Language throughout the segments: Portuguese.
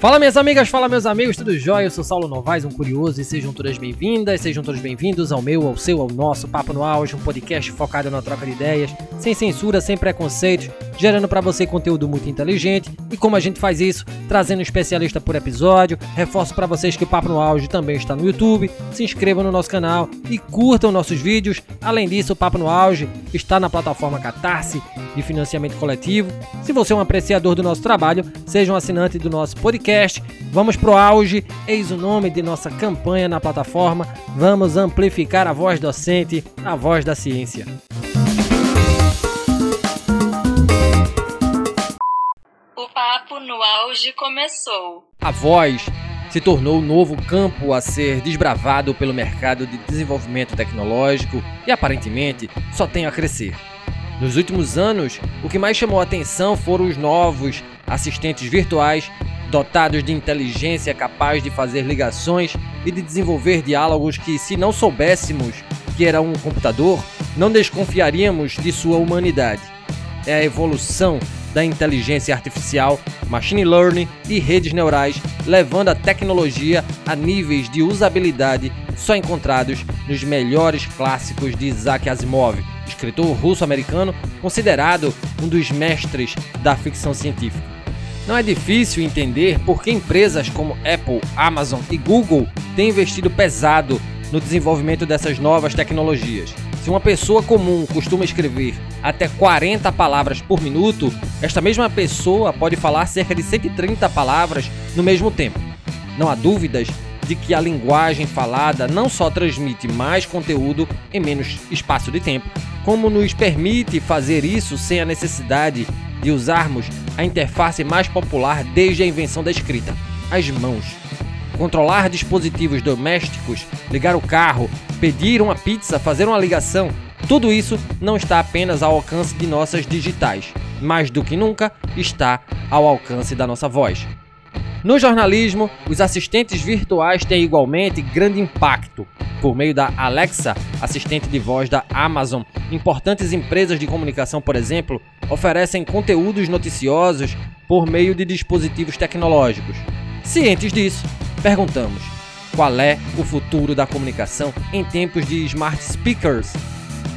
Fala minhas amigas, fala meus amigos, tudo jóia? Eu sou Saulo Novaes, um curioso, e sejam todas bem-vindas, sejam todos bem-vindos ao meu, ao seu, ao nosso Papo no Auge, um podcast focado na troca de ideias, sem censura, sem preconceitos, gerando para você conteúdo muito inteligente. E como a gente faz isso? Trazendo um especialista por episódio. Reforço para vocês que o Papo no Auge também está no YouTube. Se inscrevam no nosso canal e curtam nossos vídeos. Além disso, o Papo no Auge está na plataforma Catarse de financiamento coletivo. Se você é um apreciador do nosso trabalho, seja um assinante do nosso podcast podcast. Vamos pro auge, eis o nome de nossa campanha na plataforma. Vamos amplificar a voz docente, a voz da ciência. O papo no auge começou. A voz se tornou o novo campo a ser desbravado pelo mercado de desenvolvimento tecnológico e aparentemente só tem a crescer. Nos últimos anos, o que mais chamou a atenção foram os novos assistentes virtuais dotados de inteligência capaz de fazer ligações e de desenvolver diálogos que, se não soubéssemos que era um computador, não desconfiaríamos de sua humanidade. É a evolução da inteligência artificial, machine learning e redes neurais, levando a tecnologia a níveis de usabilidade só encontrados nos melhores clássicos de Isaac Asimov, escritor russo-americano considerado um dos mestres da ficção científica. Não é difícil entender por que empresas como Apple, Amazon e Google têm investido pesado no desenvolvimento dessas novas tecnologias. Se uma pessoa comum costuma escrever até 40 palavras por minuto, esta mesma pessoa pode falar cerca de 130 palavras no mesmo tempo. Não há dúvidas de que a linguagem falada não só transmite mais conteúdo em menos espaço de tempo, como nos permite fazer isso sem a necessidade de usarmos a interface mais popular desde a invenção da escrita, as mãos. Controlar dispositivos domésticos, ligar o carro, pedir uma pizza, fazer uma ligação, tudo isso não está apenas ao alcance de nossas digitais, mais do que nunca está ao alcance da nossa voz. No jornalismo, os assistentes virtuais têm igualmente grande impacto. Por meio da Alexa, assistente de voz da Amazon, importantes empresas de comunicação, por exemplo, oferecem conteúdos noticiosos por meio de dispositivos tecnológicos. Cientes disso, perguntamos: qual é o futuro da comunicação em tempos de smart speakers?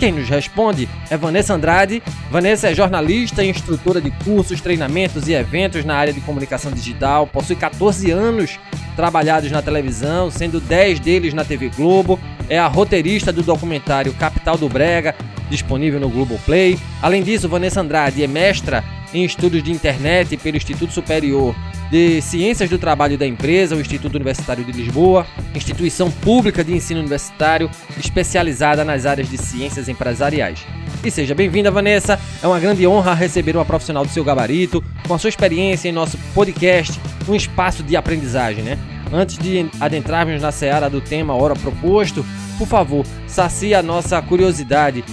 Quem nos responde é Vanessa Andrade. Vanessa é jornalista e instrutora de cursos, treinamentos e eventos na área de comunicação digital. Possui 14 anos trabalhados na televisão, sendo 10 deles na TV Globo. É a roteirista do documentário Capital do Brega, disponível no Globoplay. Além disso, Vanessa Andrade é mestra em estudos de internet pelo Instituto Superior de Ciências do Trabalho da Empresa, o Instituto Universitário de Lisboa, instituição pública de ensino universitário especializada nas áreas de ciências empresariais. E seja bem-vinda, Vanessa. É uma grande honra receber uma profissional do seu gabarito, com a sua experiência em nosso podcast, um espaço de aprendizagem, né? Antes de adentrarmos na seara do tema hora proposto, por favor, sacia a nossa curiosidade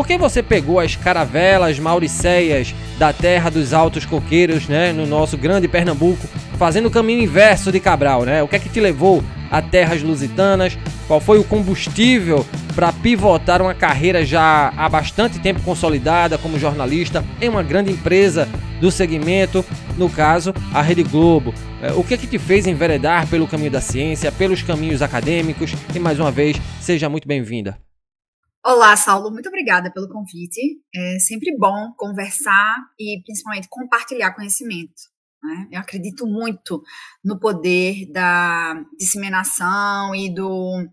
por que você pegou as caravelas mauriceias da terra dos altos coqueiros, né, no nosso grande Pernambuco, fazendo o caminho inverso de Cabral, né? O que é que te levou a terras lusitanas? Qual foi o combustível para pivotar uma carreira já há bastante tempo consolidada como jornalista em uma grande empresa do segmento, no caso, a Rede Globo? É, o que é que te fez enveredar pelo caminho da ciência, pelos caminhos acadêmicos? E mais uma vez, seja muito bem-vinda. Olá, Saulo, muito obrigada pelo convite. É sempre bom conversar e principalmente compartilhar conhecimento. Né? Eu acredito muito no poder da disseminação e do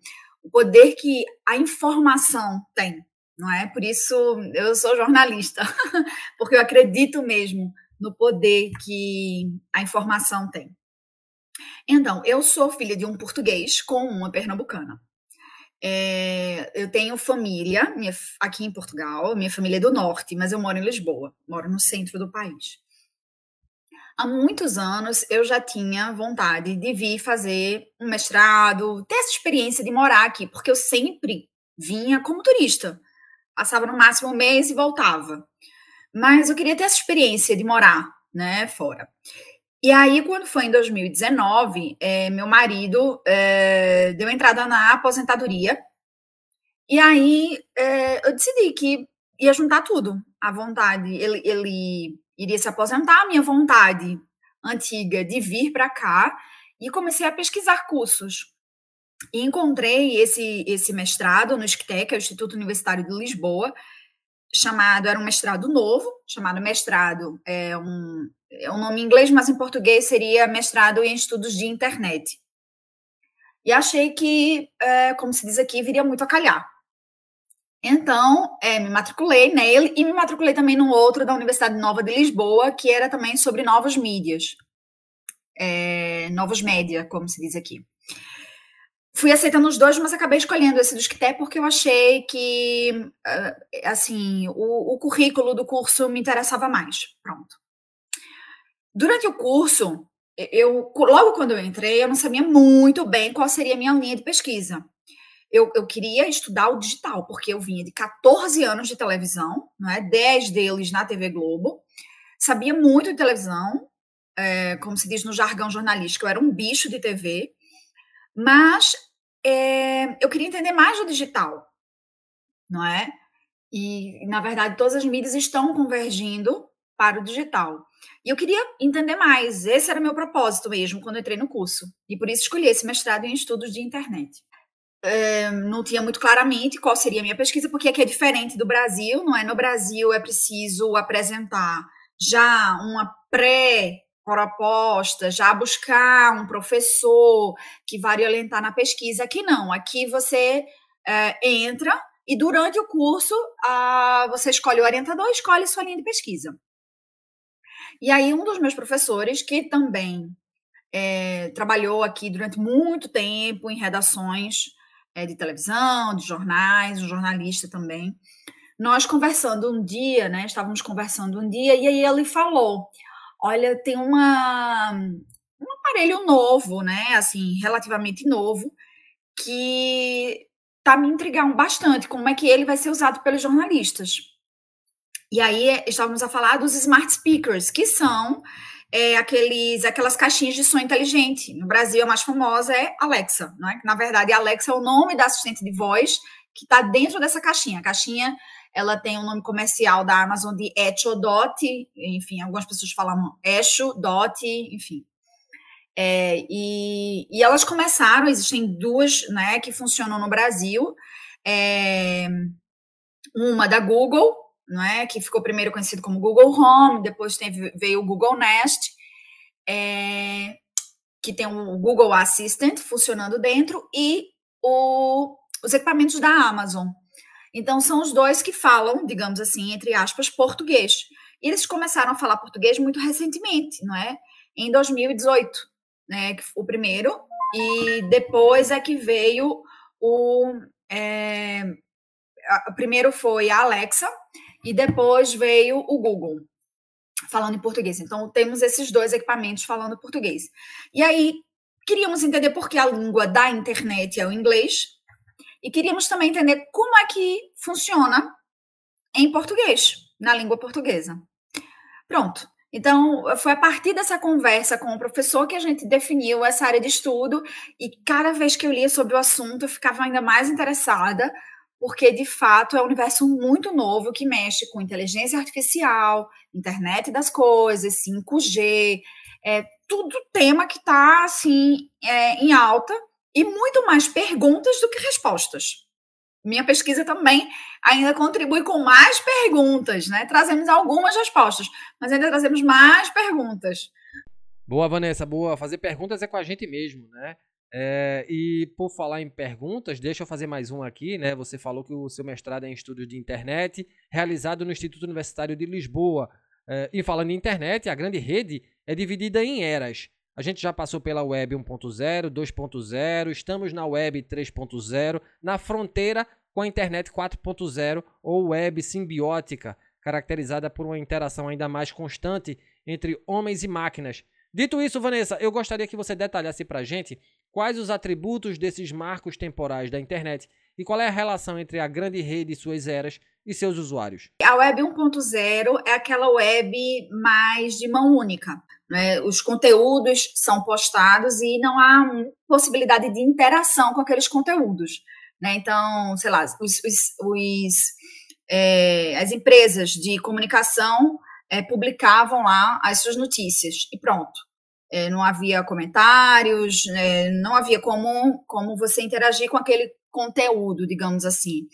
poder que a informação tem, não é? Por isso eu sou jornalista, porque eu acredito mesmo no poder que a informação tem. Então, eu sou filha de um português com uma pernambucana. É, eu tenho família minha, aqui em Portugal, minha família é do norte, mas eu moro em Lisboa, moro no centro do país. Há muitos anos eu já tinha vontade de vir fazer um mestrado, ter essa experiência de morar aqui, porque eu sempre vinha como turista. Passava no máximo um mês e voltava. Mas eu queria ter essa experiência de morar, né, fora. E aí, quando foi em 2019, é, meu marido é, deu entrada na aposentadoria. E aí é, eu decidi que ia juntar tudo, a vontade. Ele, ele iria se aposentar, a minha vontade antiga de vir para cá e comecei a pesquisar cursos. E encontrei esse, esse mestrado no ISCTE, que é o Instituto Universitário de Lisboa, chamado, era um mestrado novo, chamado mestrado, é um, é um nome em inglês, mas em português seria mestrado em estudos de internet. E achei que, é, como se diz aqui, viria muito a calhar. Então, é, me matriculei nele e me matriculei também no outro da Universidade Nova de Lisboa, que era também sobre novas mídias. É, novos média, como se diz aqui fui aceitando os dois, mas acabei escolhendo esse do Esquité porque eu achei que, ah, assim, o, o currículo do curso me interessava mais. Pronto. Durante o curso, eu logo quando eu entrei, eu não sabia muito bem qual seria a minha linha de pesquisa. Eu, eu queria estudar o digital, porque eu vinha de 14 anos de televisão, não é? 10 deles na TV Globo, sabia muito de televisão, é, como se diz no jargão jornalístico, eu era um bicho de TV, mas é, eu queria entender mais do digital, não é? E, na verdade, todas as mídias estão convergindo para o digital. E eu queria entender mais. Esse era meu propósito mesmo quando entrei no curso. E por isso escolhi esse mestrado em estudos de internet. É, não tinha muito claramente qual seria a minha pesquisa, porque aqui é diferente do Brasil, não é? No Brasil é preciso apresentar já uma pré proposta, já buscar um professor que vai orientar na pesquisa. Aqui não, aqui você é, entra e durante o curso a, você escolhe o orientador, escolhe sua linha de pesquisa. E aí um dos meus professores, que também é, trabalhou aqui durante muito tempo em redações é, de televisão, de jornais, um jornalista também, nós conversando um dia, né? Estávamos conversando um dia e aí ele falou: olha, tem uma, um aparelho novo, né? Assim, relativamente novo, que tá me intrigando bastante como é que ele vai ser usado pelos jornalistas. E aí estávamos a falar dos smart speakers, que são é, aqueles, aquelas caixinhas de som inteligente. No Brasil, a mais famosa é Alexa, né? Na verdade, Alexa é o nome da assistente de voz que está dentro dessa caixinha. A caixinha ela tem um nome comercial da Amazon de Echo Dot, enfim, algumas pessoas falam Echo Dot, enfim. É, e, e, elas começaram, existem duas né, que funcionam no Brasil. É, uma da Google, não é, que ficou primeiro conhecido como Google Home, depois teve, veio o Google Nest, é, que tem o Google Assistant funcionando dentro, e o, os equipamentos da Amazon. Então, são os dois que falam, digamos assim, entre aspas, português. E eles começaram a falar português muito recentemente, não é? Em 2018, né? O primeiro, e depois é que veio o. É, primeiro foi a Alexa, e depois veio o Google, falando em português. Então, temos esses dois equipamentos falando português. E aí, queríamos entender por que a língua da internet é o inglês, e queríamos também entender como é que funciona em português, na língua portuguesa. Pronto. Então, foi a partir dessa conversa com o professor que a gente definiu essa área de estudo, e cada vez que eu lia sobre o assunto, eu ficava ainda mais interessada, porque de fato é um universo muito novo que mexe com inteligência artificial, internet das coisas, 5G, é tudo tema que está assim é, em alta e muito mais perguntas do que respostas. Minha pesquisa também ainda contribui com mais perguntas, né? Trazemos algumas respostas, mas ainda trazemos mais perguntas. Boa, Vanessa, boa. Fazer perguntas é com a gente mesmo, né? É, e por falar em perguntas, deixa eu fazer mais um aqui, né? Você falou que o seu mestrado é em estudos de internet, realizado no Instituto Universitário de Lisboa. É, e falando em internet, a grande rede é dividida em eras. A gente já passou pela web 1.0, 2.0, estamos na web 3.0, na fronteira com a internet 4.0 ou web simbiótica, caracterizada por uma interação ainda mais constante entre homens e máquinas. Dito isso, Vanessa, eu gostaria que você detalhasse para a gente quais os atributos desses marcos temporais da internet e qual é a relação entre a grande rede e suas eras e seus usuários. A web 1.0 é aquela web mais de mão única. Né? Os conteúdos são postados e não há possibilidade de interação com aqueles conteúdos. Né? Então, sei lá, os, os, os é, as empresas de comunicação é, publicavam lá as suas notícias e pronto. É, não havia comentários, é, não havia como, como você interagir com aquele conteúdo, digamos assim,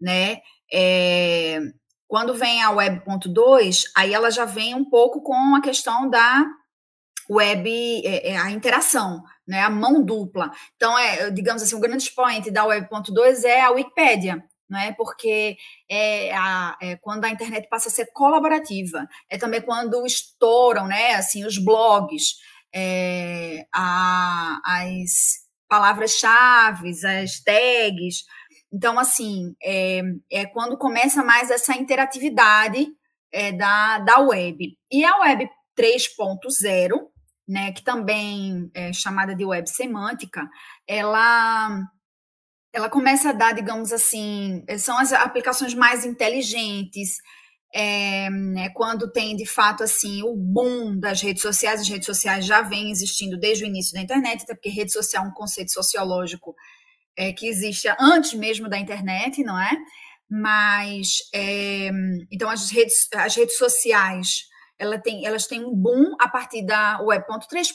né? É, quando vem a Web.2, aí ela já vem um pouco com a questão da web, é, é, a interação, né, a mão dupla. Então, é, digamos assim, o grande expoente da Web.2 é a Wikipédia, né, porque é, a, é quando a internet passa a ser colaborativa, é também quando estouram, né, assim, os blogs, é, a, as palavras-chave, as tags, então, assim, é, é quando começa mais essa interatividade é, da, da web. E a web 3.0, né, que também é chamada de web semântica, ela ela começa a dar, digamos assim, são as aplicações mais inteligentes, é, né, quando tem de fato assim o boom das redes sociais, as redes sociais já vêm existindo desde o início da internet, até porque rede social é um conceito sociológico é, que existe antes mesmo da internet, não é? Mas é, então as redes, as redes sociais ela tem, elas têm um boom a partir da Web.3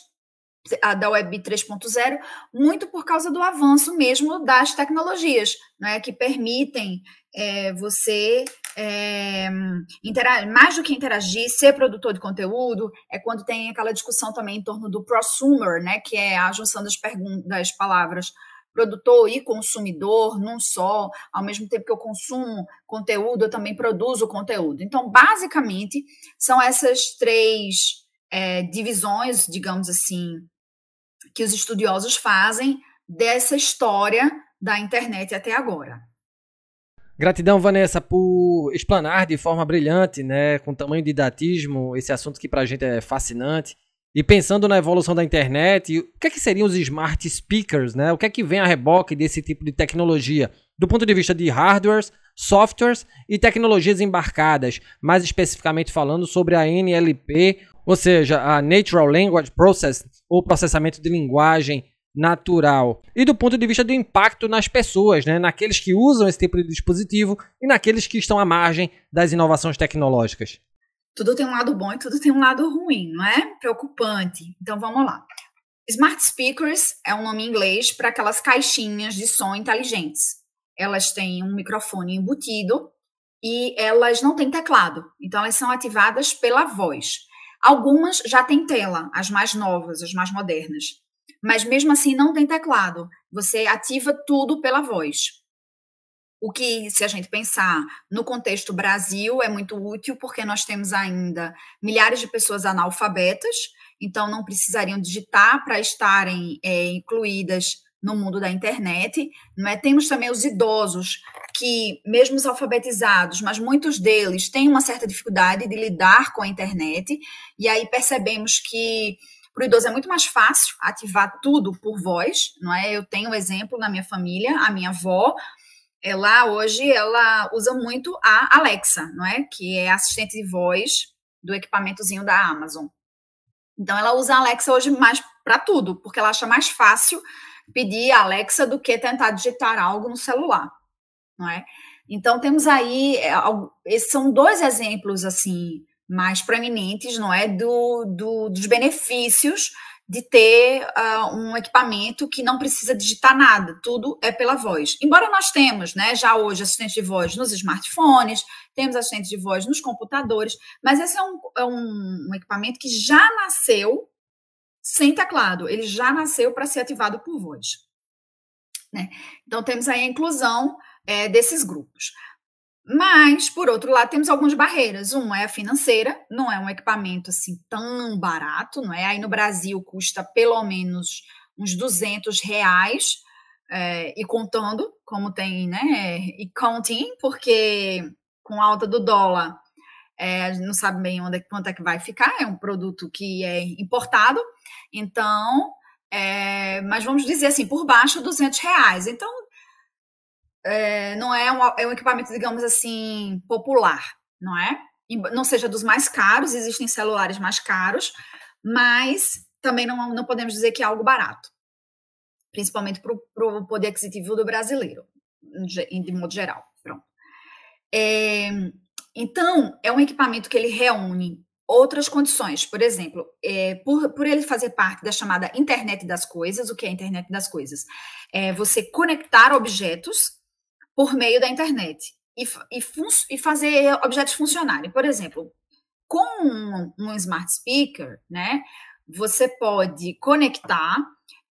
da Web 3.0, muito por causa do avanço mesmo das tecnologias, né, que permitem é, você é, interagir, mais do que interagir, ser produtor de conteúdo, é quando tem aquela discussão também em torno do prosumer, né, que é a junção das, das palavras produtor e consumidor num só, ao mesmo tempo que eu consumo conteúdo, eu também produzo conteúdo. Então, basicamente, são essas três é, divisões, digamos assim, que os estudiosos fazem dessa história da internet até agora. Gratidão, Vanessa, por explanar de forma brilhante, né, com tamanho didatismo, esse assunto que para a gente é fascinante. E pensando na evolução da internet, o que é que seriam os smart speakers, né? O que é que vem a reboque desse tipo de tecnologia? Do ponto de vista de hardwares, softwares e tecnologias embarcadas, mais especificamente falando sobre a NLP, ou seja, a Natural Language Process, ou processamento de linguagem natural. E do ponto de vista do impacto nas pessoas, né? naqueles que usam esse tipo de dispositivo e naqueles que estão à margem das inovações tecnológicas tudo tem um lado bom e tudo tem um lado ruim, não é? Preocupante. Então vamos lá. Smart speakers é um nome em inglês para aquelas caixinhas de som inteligentes. Elas têm um microfone embutido e elas não têm teclado. Então elas são ativadas pela voz. Algumas já têm tela, as mais novas, as mais modernas. Mas mesmo assim não tem teclado. Você ativa tudo pela voz. O que, se a gente pensar no contexto Brasil, é muito útil, porque nós temos ainda milhares de pessoas analfabetas, então não precisariam digitar para estarem é, incluídas no mundo da internet. É? Temos também os idosos, que, mesmo os alfabetizados, mas muitos deles têm uma certa dificuldade de lidar com a internet, e aí percebemos que para o idoso é muito mais fácil ativar tudo por voz, não é? Eu tenho um exemplo na minha família, a minha avó ela hoje ela usa muito a Alexa, não é? Que é assistente de voz do equipamentozinho da Amazon. Então ela usa a Alexa hoje mais para tudo, porque ela acha mais fácil pedir a Alexa do que tentar digitar algo no celular, não é? Então temos aí é, esses são dois exemplos assim mais proeminentes, não é, do, do dos benefícios de ter uh, um equipamento que não precisa digitar nada, tudo é pela voz. Embora nós temos, né, já hoje assistente de voz nos smartphones, temos assistente de voz nos computadores, mas esse é um, é um, um equipamento que já nasceu sem teclado, ele já nasceu para ser ativado por voz. Né? Então temos aí a inclusão é, desses grupos. Mas, por outro lado, temos algumas barreiras. Uma é a financeira, não é um equipamento assim tão barato, não é? Aí no Brasil custa pelo menos uns 200 reais, é, e contando, como tem, né? E counting, porque com a alta do dólar, é, a gente não sabe bem onde, quanto é que vai ficar, é um produto que é importado, então, é, mas vamos dizer assim, por baixo 200 reais. Então, é, não é um, é um equipamento, digamos assim, popular, não é? Não seja dos mais caros, existem celulares mais caros, mas também não, não podemos dizer que é algo barato, principalmente para o poder aquisitivo do brasileiro, de modo geral. Pronto. É, então, é um equipamento que ele reúne outras condições. Por exemplo, é, por, por ele fazer parte da chamada internet das coisas, o que é a internet das coisas? É você conectar objetos por meio da internet e, e, e fazer objetos funcionarem. Por exemplo, com um, um, smart speaker, né, você pode conectar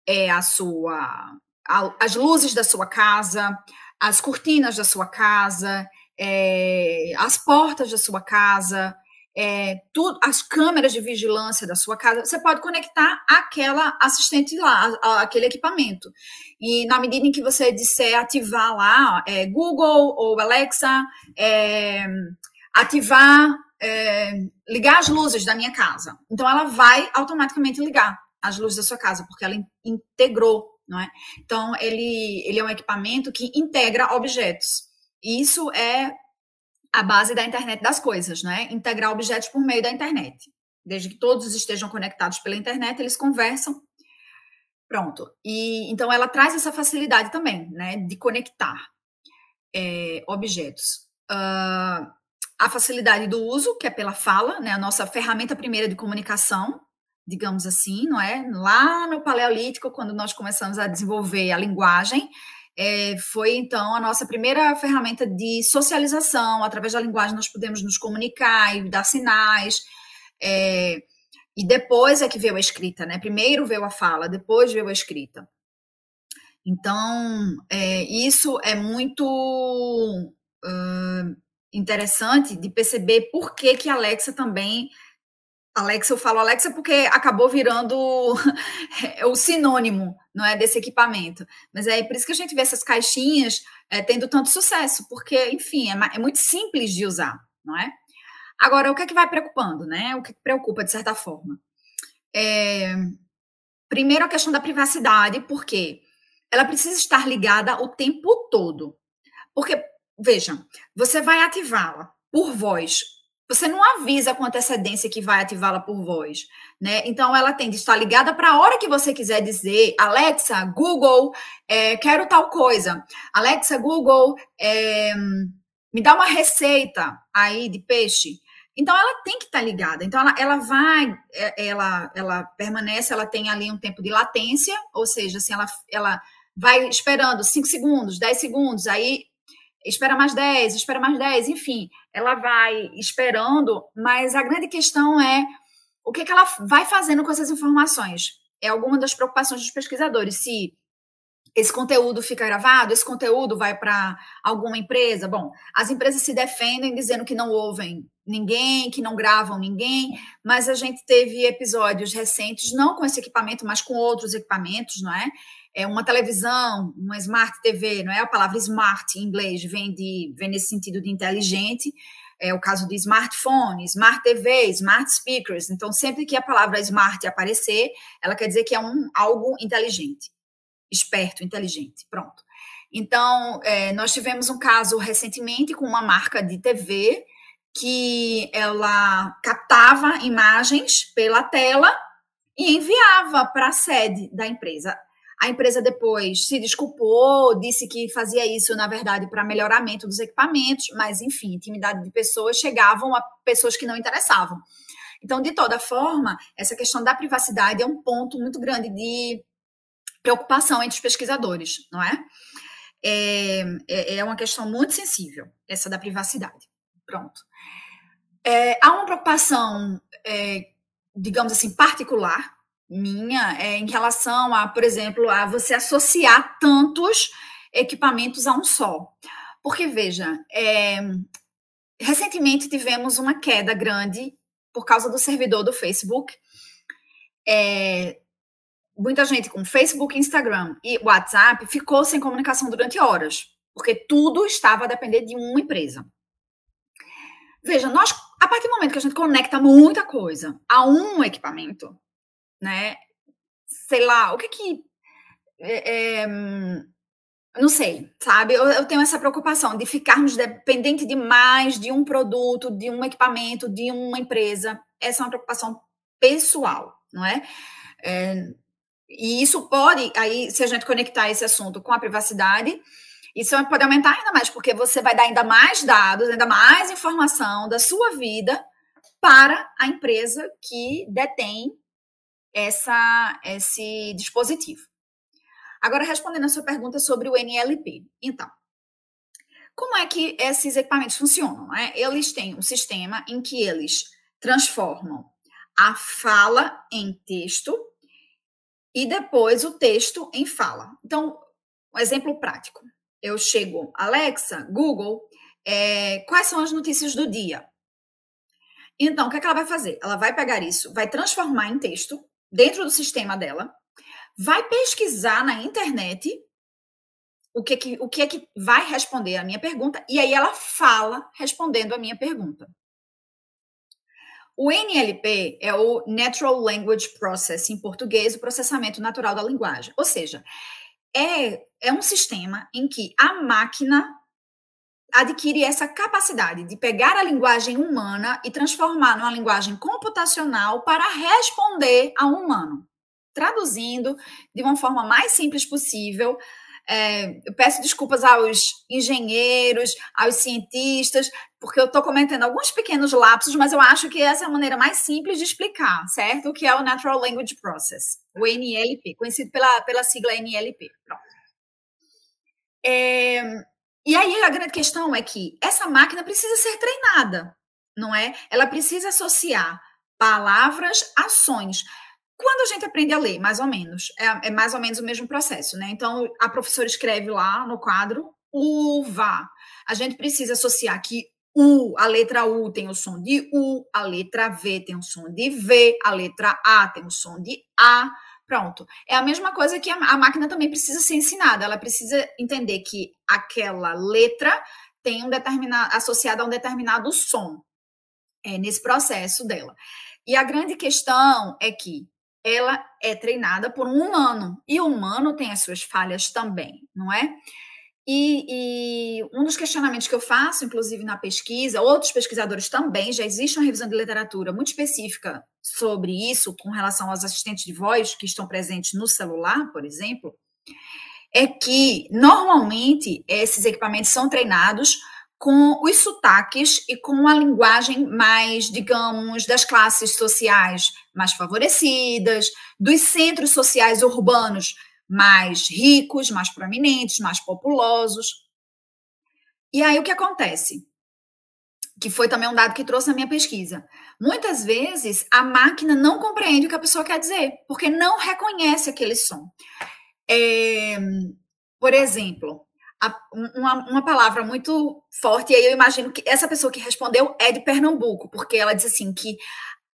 é, a sua, a, as luzes da sua casa, as cortinas da sua casa, é, as portas da sua casa, é, as câmeras de vigilância da sua casa, você pode conectar aquela assistente lá, aquele equipamento. E na medida em que você disser ativar lá, é, Google ou Alexa, é, ativar, é, ligar as luzes da minha casa. Então ela vai automaticamente ligar as luzes da sua casa, porque ela integrou, não é? Então ele, ele é um equipamento que integra objetos. Isso é a base da internet das coisas, né? Integrar objetos por meio da internet. Desde que todos estejam conectados pela internet, eles conversam. Pronto. E então ela traz essa facilidade também, né, de conectar é, objetos. Uh, a facilidade do uso, que é pela fala, né, a nossa ferramenta primeira de comunicação, digamos assim, não é? Lá no Paleolítico, quando nós começamos a desenvolver a linguagem, é, foi então a nossa primeira ferramenta de socialização. Através da linguagem, nós podemos nos comunicar e dar sinais. É, e depois é que veio a escrita, né? Primeiro veio a fala, depois veio a escrita. Então, é, isso é muito uh, interessante de perceber por que, que a Alexa também Alexa, eu falo Alexa porque acabou virando o sinônimo, não é, desse equipamento. Mas é por isso que a gente vê essas caixinhas é, tendo tanto sucesso, porque, enfim, é, é, muito simples de usar, não é? Agora, o que é que vai preocupando, né? O que, é que preocupa de certa forma? É, primeiro, a questão da privacidade, porque ela precisa estar ligada o tempo todo. Porque, vejam, você vai ativá-la por voz você não avisa com antecedência que vai ativá-la por voz, né? Então ela tem de estar ligada para a hora que você quiser dizer, Alexa, Google, é, quero tal coisa. Alexa, Google, é, me dá uma receita aí de peixe. Então ela tem que estar ligada. Então ela, ela vai, é, ela, ela permanece, ela tem ali um tempo de latência, ou seja, assim, ela, ela vai esperando 5 segundos, 10 segundos, aí espera mais 10, espera mais 10, enfim, ela vai esperando, mas a grande questão é o que, que ela vai fazendo com essas informações. É alguma das preocupações dos pesquisadores, se esse conteúdo fica gravado, esse conteúdo vai para alguma empresa. Bom, as empresas se defendem dizendo que não ouvem ninguém, que não gravam ninguém, mas a gente teve episódios recentes, não com esse equipamento, mas com outros equipamentos, não é? É uma televisão, uma smart TV, não é a palavra smart em inglês, vem, de, vem nesse sentido de inteligente, é o caso de smartphone, smart TV, smart speakers. Então, sempre que a palavra smart aparecer, ela quer dizer que é um algo inteligente, esperto, inteligente. Pronto. Então, é, nós tivemos um caso recentemente com uma marca de TV que ela captava imagens pela tela e enviava para a sede da empresa. A empresa depois se desculpou, disse que fazia isso, na verdade, para melhoramento dos equipamentos, mas, enfim, intimidade de pessoas chegavam a pessoas que não interessavam. Então, de toda forma, essa questão da privacidade é um ponto muito grande de preocupação entre os pesquisadores, não é? É, é, é uma questão muito sensível, essa da privacidade. Pronto. É, há uma preocupação, é, digamos assim, particular minha é em relação a, por exemplo, a você associar tantos equipamentos a um só. Porque, veja, é, recentemente tivemos uma queda grande por causa do servidor do Facebook. É, muita gente com Facebook, Instagram e WhatsApp ficou sem comunicação durante horas, porque tudo estava a depender de uma empresa. Veja, nós, a partir do momento que a gente conecta muita coisa a um equipamento, né? Sei lá, o que que. É, é, não sei, sabe? Eu, eu, tenho essa preocupação de ficarmos dependentes demais de um produto, de um equipamento, de uma empresa. Essa é uma preocupação pessoal, não é? é e isso pode, aí, se a gente conectar esse assunto com a privacidade, isso pode aumentar ainda mais, porque você vai dar ainda mais dados, ainda mais informação da sua vida para a empresa que detém essa, esse dispositivo. Agora, respondendo a sua pergunta sobre o NLP. Então, como é que esses equipamentos funcionam? Né? Eles têm um sistema em que eles transformam a fala em texto e depois o texto em fala. Então, um exemplo prático. Eu chego, Alexa, Google, é, quais são as notícias do dia? Então, o que, é que ela vai fazer? Ela vai pegar isso, vai transformar em texto dentro do sistema dela, vai pesquisar na internet o que, que, o que é que vai responder a minha pergunta, e aí ela fala respondendo a minha pergunta. O NLP é o Natural Language Processing, em português, o processamento natural da linguagem. Ou seja, é, é um sistema em que a máquina adquire essa capacidade de pegar a linguagem humana e transformar numa linguagem computacional para responder a um humano. Traduzindo de uma forma mais simples possível, é, eu peço desculpas aos engenheiros, aos cientistas, porque eu estou cometendo alguns pequenos lapsos, mas eu acho que essa é a maneira mais simples de explicar, certo? O que é o Natural Language Process, o NLP, conhecido pela, pela sigla NLP. Pronto. É, e aí a grande questão é que essa máquina precisa ser treinada, não é? Ela precisa associar palavras, ações. Quando a gente aprende a ler, mais ou menos, é, é, mais ou menos o mesmo processo, né? Então, a professora escreve lá no quadro uva. A gente precisa associar que U, a letra U tem o som de U, a letra V tem o som de V, a letra A tem o som de A. Pronto. É a mesma coisa que a, a máquina também precisa ser ensinada. Ela precisa entender que aquela letra tem um determinado associada a um determinado som é, nesse processo dela. E a grande questão é que ela é treinada por um humano e o humano tem as suas falhas também, não é? E, e, um dos questionamentos que eu faço, inclusive na pesquisa, outros pesquisadores também, já existe uma revisão de literatura muito específica sobre isso, com relação aos assistentes de voz que estão presentes no celular, por exemplo, é que normalmente esses equipamentos são treinados com os sotaques e com a linguagem mais, digamos, das classes sociais mais favorecidas, dos centros sociais urbanos mais ricos, mais prominentes, mais populosos. E aí o que acontece? Que foi também um dado que trouxe na minha pesquisa. Muitas vezes a máquina não compreende o que a pessoa quer dizer, porque não reconhece aquele som. É, por exemplo, a, uma, uma, palavra muito forte, e aí eu imagino que essa pessoa que respondeu é de Pernambuco, porque ela diz assim que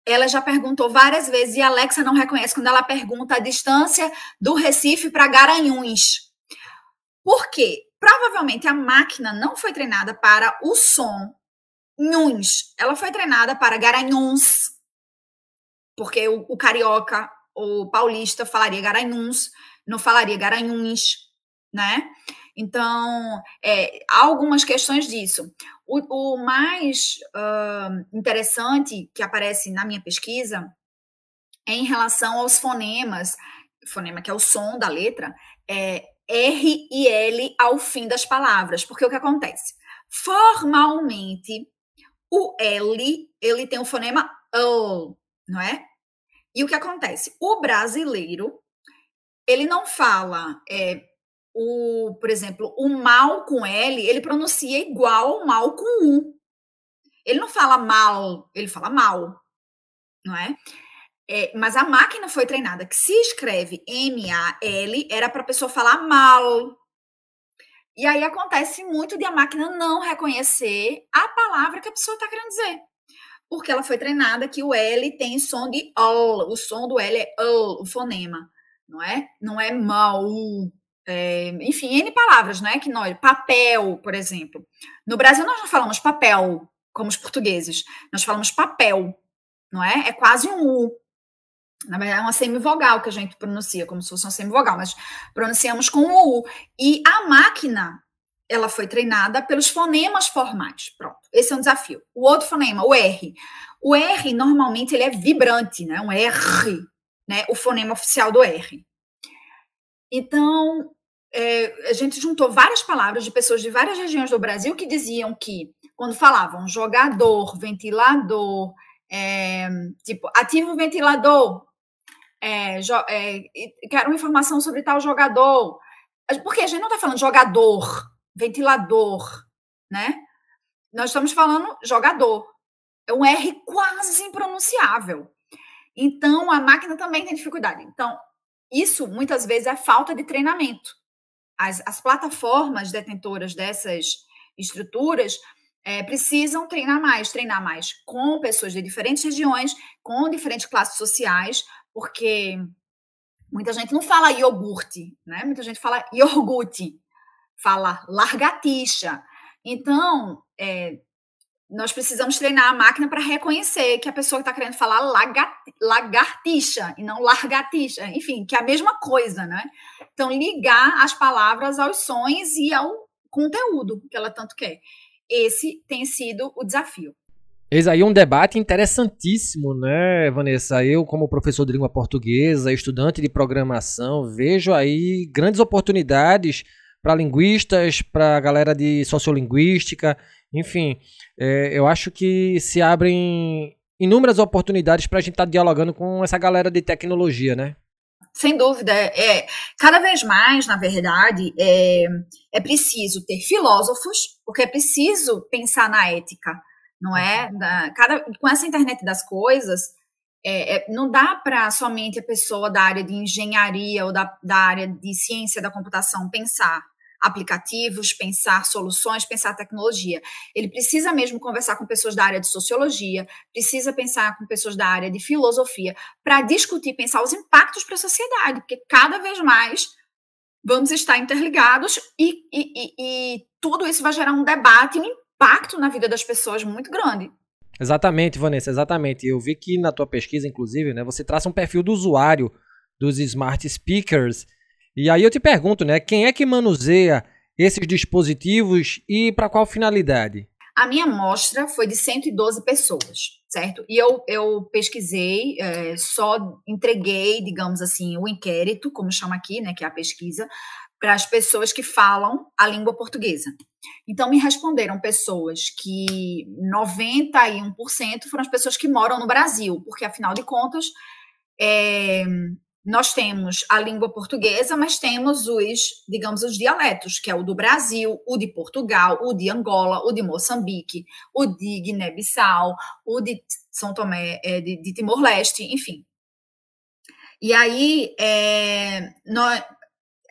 ela já perguntou várias vezes e a Alexa não reconhece quando ela pergunta a distância do Recife para Garanhuns. Por quê? Provavelmente a máquina não foi treinada para o som Nuns. Ela foi treinada para Garanhuns. Porque o, o carioca, o paulista falaria Garanhuns, não falaria Garanhuns, né? Então, é, há algumas questões disso. O, o mais uh, interessante que aparece na minha pesquisa é em relação aos fonemas, fonema que é o som da letra, é R e L ao fim das palavras, porque o que acontece? Formalmente, o L, ele tem o fonema O, não é? E o que acontece? O brasileiro, ele não fala é, o, por exemplo, o mal com L, ele pronuncia igual ao mal com U. Ele não fala mal, ele fala mal, não é? é mas a máquina foi treinada que se escreve M-A-L, era para a pessoa falar mal. E aí acontece muito de a máquina não reconhecer a palavra que a pessoa está querendo dizer. Porque ela foi treinada que o L tem som de O, o som do L é O, o fonema, não é? Não é mal, é, enfim, N palavras, não é que nós, papel, por exemplo. No Brasil nós não falamos papel, como os portugueses, nós falamos papel, não é? É quase um U. Na verdade, é uma semivogal que a gente pronuncia, como se fosse uma semivogal, mas pronunciamos com o U. E a máquina, ela foi treinada pelos fonemas formais. Pronto, esse é um desafio. O outro fonema, o R. O R, normalmente, ele é vibrante, né? Um R, né? O fonema oficial do R. Então, é, a gente juntou várias palavras de pessoas de várias regiões do Brasil que diziam que, quando falavam jogador, ventilador, É, tipo, ativa o ventilador. É, é, quero uma informação sobre tal jogador. Porque a gente não está falando jogador, ventilador, né? Nós estamos falando jogador. É um R quase impronunciável. Então, a máquina também tem dificuldade. Então, isso muitas vezes é falta de treinamento. As, as plataformas detentoras dessas estruturas é, precisam treinar mais, treinar mais com pessoas de diferentes regiões, com diferentes classes sociais, porque muita gente não fala iogurte, né? Muita gente fala iogurte, fala largatixa. Então, é, nós precisamos treinar a máquina para reconhecer que a pessoa está querendo falar lagartixa e não largatixa, enfim, que é a mesma coisa, né? Então, ligar as palavras aos sons e ao conteúdo que ela tanto quer. Esse tem sido o desafio. Eis aí um debate interessantíssimo, né, Vanessa? Eu, como professor de língua portuguesa, estudante de programação, vejo aí grandes oportunidades para linguistas, para a galera de sociolinguística, enfim, é, eu acho que se abrem inúmeras oportunidades para a gente estar tá dialogando com essa galera de tecnologia, né? Sem dúvida. É, cada vez mais, na verdade, é, é preciso ter filósofos, porque é preciso pensar na ética, não é? Da, cada, com essa internet das coisas, é, é, não dá para somente a pessoa da área de engenharia ou da, da área de ciência da computação pensar aplicativos, pensar soluções, pensar tecnologia. Ele precisa mesmo conversar com pessoas da área de sociologia, precisa pensar com pessoas da área de filosofia, para discutir, pensar os impactos para a sociedade, porque cada vez mais vamos estar interligados e, e, e, e tudo isso vai gerar um debate, um impacto na vida das pessoas muito grande. Exatamente, Vanessa, exatamente. Eu vi que na tua pesquisa, inclusive, né, você traça um perfil do usuário dos smart speakers e aí eu te pergunto, né, quem é que manuseia esses dispositivos e para qual finalidade? A minha amostra foi de 112 pessoas, certo? E eu, eu pesquisei, é, só entreguei, digamos assim, o inquérito, como chama aqui, né, que é a pesquisa, para as pessoas que falam a língua portuguesa. Então, me responderam pessoas que 91% foram as pessoas que moram no Brasil, porque, afinal de contas, é, nós temos a língua portuguesa, mas temos os, digamos, os dialetos, que é o do Brasil, o de Portugal, o de Angola, o de Moçambique, o de Guiné-Bissau, o de São Tomé, é, de, de Timor-Leste, enfim. E aí, é, nós,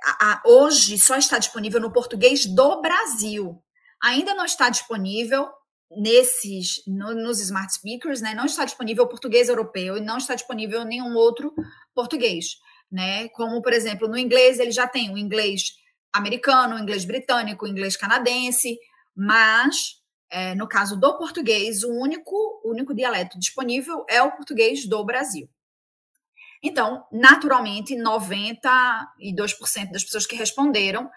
a, a, hoje só está disponível no português do Brasil. Ainda não está disponível nesses no, nos smart speakers, né, não está disponível o português europeu e não está disponível nenhum outro português, né? Como por exemplo no inglês ele já tem o inglês americano, o inglês britânico, o inglês canadense, mas é, no caso do português o único o único dialeto disponível é o português do Brasil. Então, naturalmente, 92% das pessoas que responderam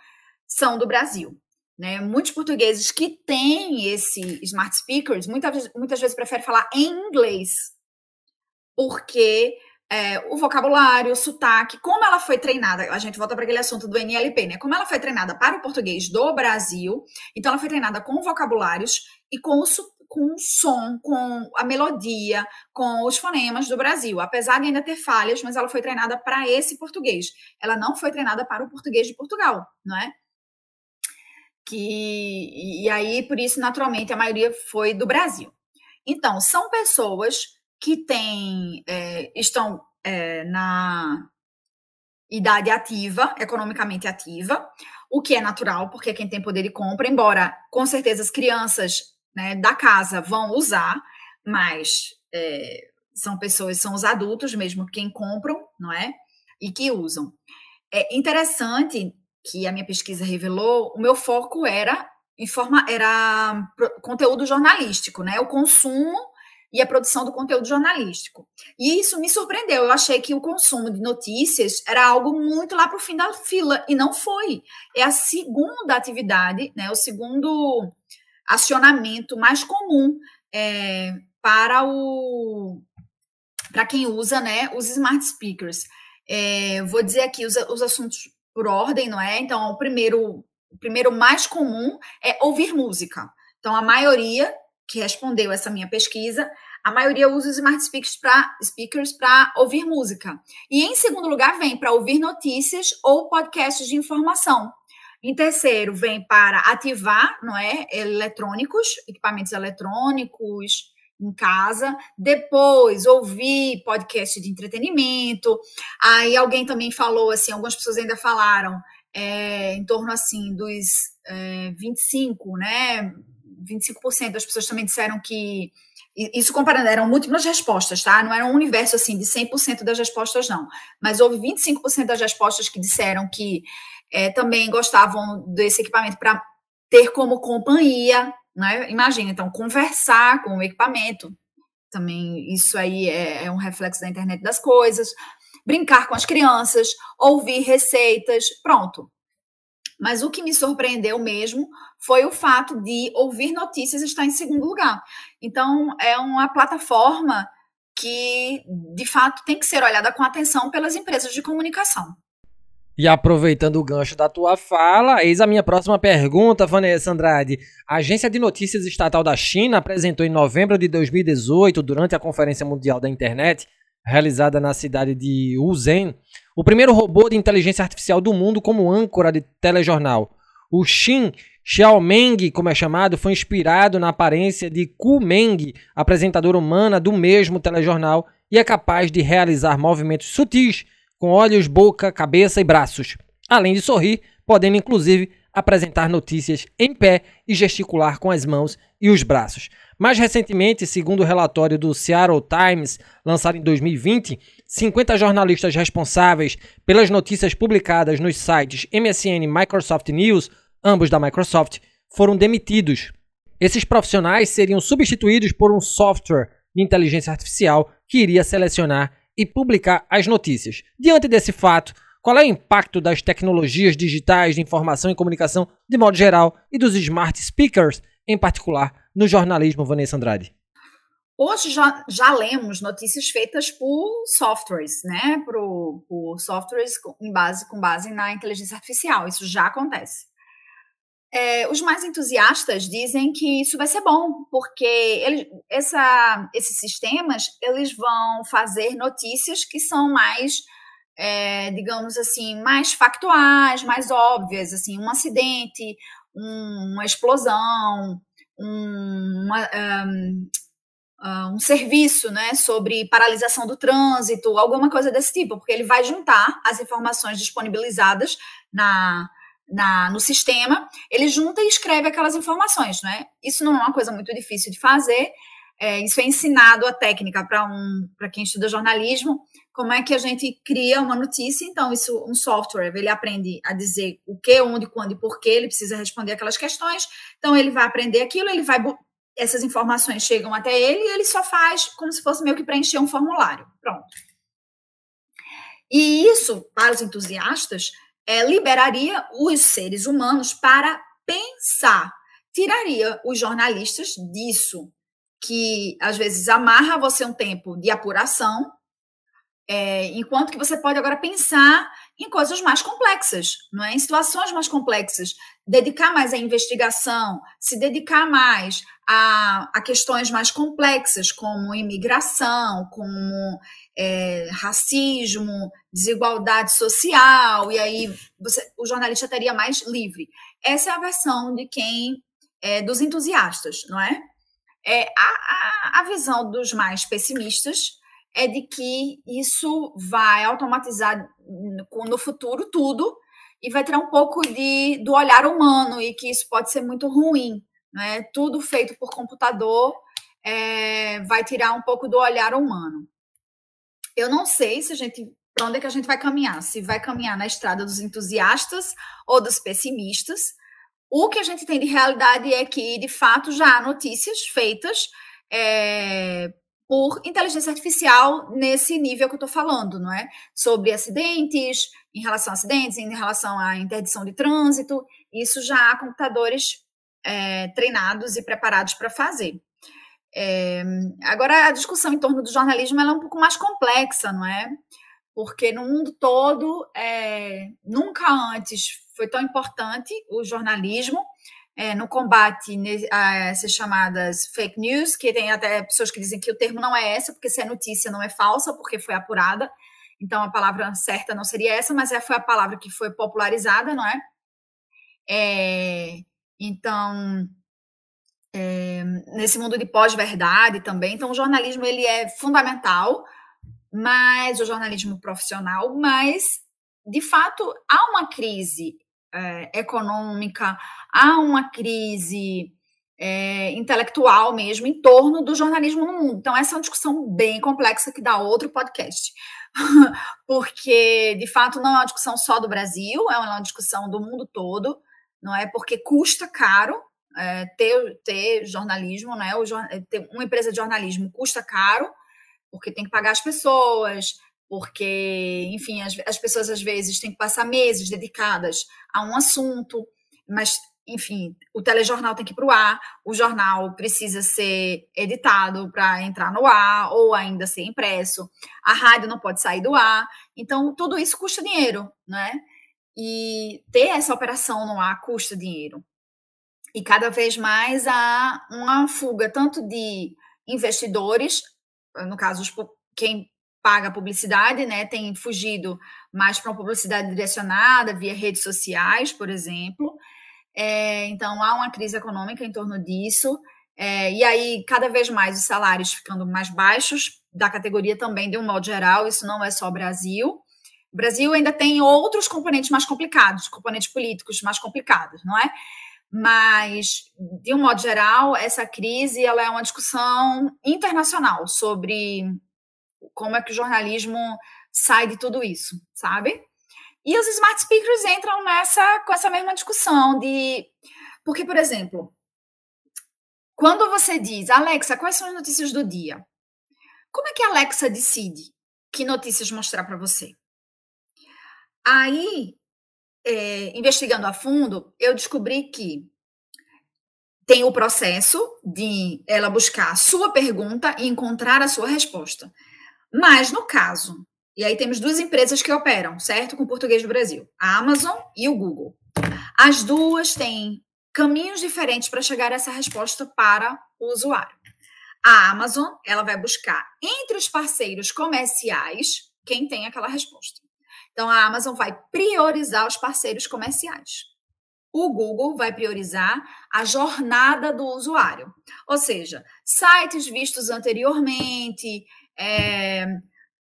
são do Brasil. Né? Muitos portugueses que têm esse smart speakers muitas, muitas vezes preferem falar em inglês, porque é, o vocabulário, o sotaque, como ela foi treinada, a gente volta para aquele assunto do NLP, né? Como ela foi treinada para o português do Brasil, então ela foi treinada com vocabulários e com o, com o som, com a melodia, com os fonemas do Brasil. Apesar de ainda ter falhas, mas ela foi treinada para esse português. Ela não foi treinada para o português de Portugal, não é? que e aí por isso naturalmente a maioria foi do Brasil. Então são pessoas que têm é, estão é, na idade ativa, economicamente ativa, o que é natural porque quem tem poder de compra, embora com certeza as crianças né, da casa vão usar, mas é, são pessoas, são os adultos mesmo quem compram, não é? E que usam. É interessante que a minha pesquisa revelou, o meu foco era informa, era conteúdo jornalístico, né? O consumo e a produção do conteúdo jornalístico. E isso me surpreendeu. Eu achei que o consumo de notícias era algo muito lá para o fim da fila, e não foi. É a segunda atividade, né? O segundo acionamento mais comum é, para o para quem usa, né? Os smart speakers. É, vou dizer aqui os, os assuntos por ordem, não é? Então, o primeiro, o primeiro mais comum é ouvir música. Então, a maioria que respondeu essa minha pesquisa, a maioria usa os smart speakers para ouvir música. E em segundo lugar, vem para ouvir notícias ou podcasts de informação. Em terceiro, vem para ativar, não é, eletrônicos, equipamentos eletrônicos em casa. Depois, ouvir podcast de entretenimento. Aí alguém também falou assim, algumas pessoas ainda falaram é, em torno assim dos é, 25, né? 25% das pessoas também disseram que isso comparando, eram múltiplas respostas, tá? Não era um universo assim de 100% das respostas, não. Mas houve 25% das respostas que disseram que é, também gostavam desse equipamento para ter como companhia, né? Imagina, então, conversar com o equipamento. Também isso aí é, é um reflexo da internet das coisas. Brincar com as crianças, ouvir receitas, pronto. Mas o que me surpreendeu mesmo foi o fato de ouvir notícias estar em segundo lugar. Então, é uma plataforma que, de fato, tem que ser olhada com atenção pelas empresas de comunicação. E aproveitando o gancho da tua fala, eis a minha próxima pergunta, Vanessa Andrade. A Agência de Notícias Estatal da China apresentou em novembro de 2018, durante a Conferência Mundial da Internet, realizada na cidade de Wuzhen, o primeiro robô de inteligência artificial do mundo como âncora de telejornal. O Xin Xiaomeng, como é chamado, foi inspirado na aparência de Ku Meng, apresentadora humana do mesmo telejornal, e é capaz de realizar movimentos sutis com olhos, boca, cabeça e braços, além de sorrir, podendo inclusive apresentar notícias em pé e gesticular com as mãos e os braços. Mais recentemente, segundo o relatório do Seattle Times, lançado em 2020, 50 jornalistas responsáveis pelas notícias publicadas nos sites MSN e Microsoft News, ambos da Microsoft, foram demitidos. Esses profissionais seriam substituídos por um software de inteligência artificial que iria selecionar e publicar as notícias. Diante desse fato, qual é o impacto das tecnologias digitais de informação e comunicação de modo geral e dos smart speakers em particular no jornalismo, Vanessa Andrade? Hoje já, já lemos notícias feitas por softwares, né? Por, por softwares com base, com base na inteligência artificial. Isso já acontece. É, os mais entusiastas dizem que isso vai ser bom, porque essa, esses sistemas eles vão fazer notícias que são mais, é, digamos assim, mais factuais, mais óbvias, assim, um acidente, um, uma explosão, um, uma, um, um serviço né, sobre paralisação do trânsito, alguma coisa desse tipo, porque ele vai juntar as informações disponibilizadas na na, no sistema, ele junta e escreve aquelas informações, né? Isso não é uma coisa muito difícil de fazer. É, isso é ensinado a técnica para um, para quem estuda jornalismo. Como é que a gente cria uma notícia? Então, isso, um software, ele aprende a dizer o que, onde, quando e por que, ele precisa responder aquelas questões. Então, ele vai aprender aquilo, ele vai essas informações chegam até ele e ele só faz como se fosse meio que preencher um formulário. Pronto. E isso, para os entusiastas, é, liberaria os seres humanos para pensar, tiraria os jornalistas disso, que às vezes amarra você um tempo de apuração, é, enquanto que você pode agora pensar em coisas mais complexas, não é? em situações mais complexas, dedicar mais à investigação, se dedicar mais a, a questões mais complexas, como imigração, como é, racismo, desigualdade social, e aí você, o jornalista estaria mais livre. Essa é a versão de quem, é, dos entusiastas, não é? é a, a, a visão dos mais pessimistas é de que isso vai automatizar no futuro tudo e vai ter um pouco de, do olhar humano e que isso pode ser muito ruim, né? Tudo feito por computador é, vai tirar um pouco do olhar humano. Eu não sei se a gente para onde é que a gente vai caminhar? Se vai caminhar na estrada dos entusiastas ou dos pessimistas. O que a gente tem de realidade é que, de fato, já há notícias feitas é, por inteligência artificial nesse nível que eu estou falando, não é? Sobre acidentes, em relação a acidentes, em relação à interdição de trânsito. Isso já há computadores é, treinados e preparados para fazer. É, agora, a discussão em torno do jornalismo é um pouco mais complexa, não é? Porque no mundo todo, é, nunca antes foi tão importante o jornalismo. é, no combate a essas chamadas fake news, que tem até pessoas que dizem que o termo não é essa, porque se é notícia não é falsa, porque foi apurada. Então a palavra certa não seria essa, mas é, foi a palavra que foi popularizada, não é? é então, é, nesse mundo de pós-verdade também, então o jornalismo ele é fundamental, mas o jornalismo profissional, mas de fato há uma crise é, econômica, há uma crise é, intelectual mesmo em torno do jornalismo no mundo. Então, essa é uma discussão bem complexa que dá outro podcast. Porque, de fato, não é uma discussão só do Brasil, é uma discussão do mundo todo, não é? Porque custa caro é, ter, ter jornalismo, né? O, ter uma empresa de jornalismo custa caro, porque tem que pagar as pessoas, porque, enfim, as, as pessoas às vezes têm que passar meses dedicadas a um assunto, mas, enfim, o telejornal tem que ir para o ar, o jornal precisa ser editado para entrar no ar, ou ainda ser impresso, a rádio não pode sair do ar, então tudo isso custa dinheiro, né? E ter essa operação no ar custa dinheiro. E cada vez mais há uma fuga tanto de investidores, no caso, quem paga publicidade, né, tem fugido mais para uma publicidade direcionada via redes sociais, por exemplo. É, então, há uma crise econômica em torno disso. É, e aí, cada vez mais os salários ficando mais baixos, da categoria também, de um modo geral, isso não é só Brasil. O Brasil ainda tem outros componentes mais complicados, componentes políticos mais complicados, não é? Mas, de um modo geral, essa crise ela é uma discussão internacional sobre como é que o jornalismo sai de tudo isso, sabe? E os smart speakers entram nessa com essa mesma discussão de porque, por exemplo, quando você diz, Alexa, quais são as notícias do dia? Como é que a Alexa decide que notícias mostrar para você? Aí, é, investigando a fundo, eu descobri que tem o processo de ela buscar a sua pergunta e encontrar a sua resposta. Mas, no caso, e aí temos duas empresas que operam, certo? Com o português do Brasil: a Amazon e o Google. As duas têm caminhos diferentes para chegar a essa resposta para o usuário. A Amazon, ela vai buscar entre os parceiros comerciais quem tem aquela resposta. Então, a Amazon vai priorizar os parceiros comerciais. O Google vai priorizar a jornada do usuário, ou seja, sites vistos anteriormente, é,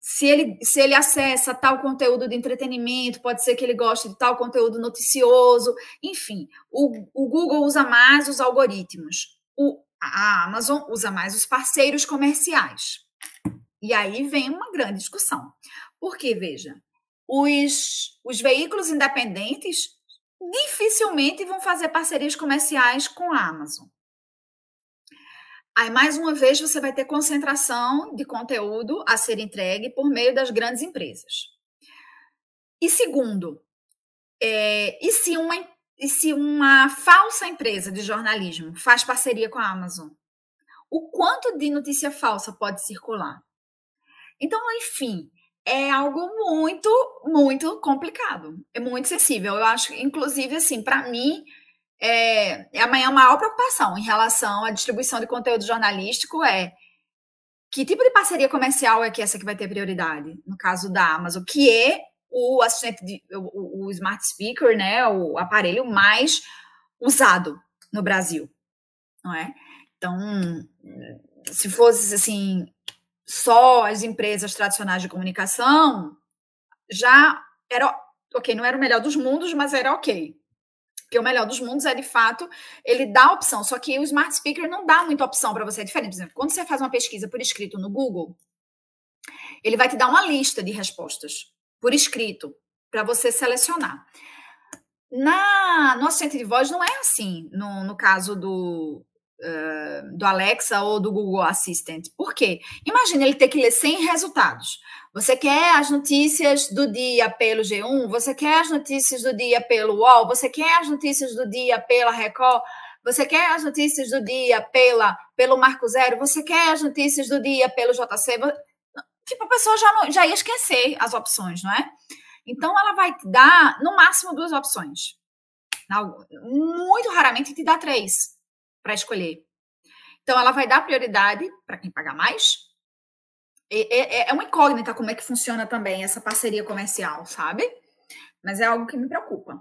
se ele, se ele acessa tal conteúdo de entretenimento, pode ser que ele goste de tal conteúdo noticioso, enfim, o, o Google usa mais os algoritmos, o, a Amazon usa mais os parceiros comerciais. E aí vem uma grande discussão. Porque, veja, os, os veículos independentes dificilmente vão fazer parcerias comerciais com a Amazon. Aí, mais uma vez, você vai ter concentração de conteúdo a ser entregue por meio das grandes empresas. E segundo, é, e, se uma, e se uma falsa empresa de jornalismo faz parceria com a Amazon? O quanto de notícia falsa pode circular? Então, enfim, é algo muito, muito complicado. É muito sensível. Eu acho, inclusive, assim, para mim, é, é a minha maior preocupação em relação à distribuição de conteúdo jornalístico é que tipo de parceria comercial é que essa que vai ter prioridade? No caso da Amazon, que é o assistente, de, o, o smart speaker, né, o aparelho mais usado no Brasil, não é? Então, se fosse assim, só as empresas tradicionais de comunicação, já era ok, não era o melhor dos mundos, mas era ok. Porque o melhor dos mundos é, de fato, ele dá opção. Só que o Smart Speaker não dá muita opção para você. É diferente. Por exemplo, quando você faz uma pesquisa por escrito no Google, ele vai te dar uma lista de respostas por escrito para você selecionar. Na, no assistente de voz não é assim, no, no caso do, do Alexa ou do Google Assistant. Por quê? Imagina ele ter que ler 100 resultados. Você quer as notícias do dia pelo G1, você quer as notícias do dia pelo UOL, você quer as notícias do dia pela Record, você quer as notícias do dia pela, pelo Marco Zero, você quer as notícias do dia pelo JC. Tipo, a pessoa já, não, já ia esquecer as opções, não é? Então, ela vai te dar, no máximo, duas opções. muito raramente te dá três para escolher. Então, ela vai dar prioridade para quem paga mais. É, é, é uma incógnita como é que funciona também essa parceria comercial, sabe? Mas é algo que me preocupa.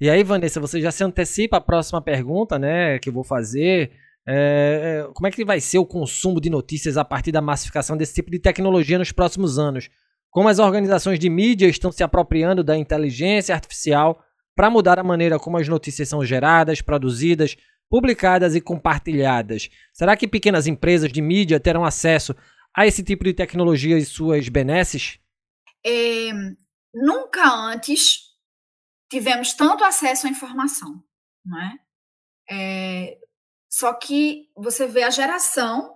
E aí, Vanessa, você já se antecipa a próxima pergunta, né, que eu vou fazer. É, é, como é que vai ser o consumo de notícias a partir da massificação desse tipo de tecnologia nos próximos anos? Como as organizações de mídia estão se apropriando da inteligência artificial para mudar a maneira como as notícias são geradas, produzidas, publicadas e compartilhadas? Será que pequenas empresas de mídia terão acesso a esse tipo de tecnologia e suas benesses? É, nunca antes tivemos tanto acesso à informação, não é? é? Só que você vê a geração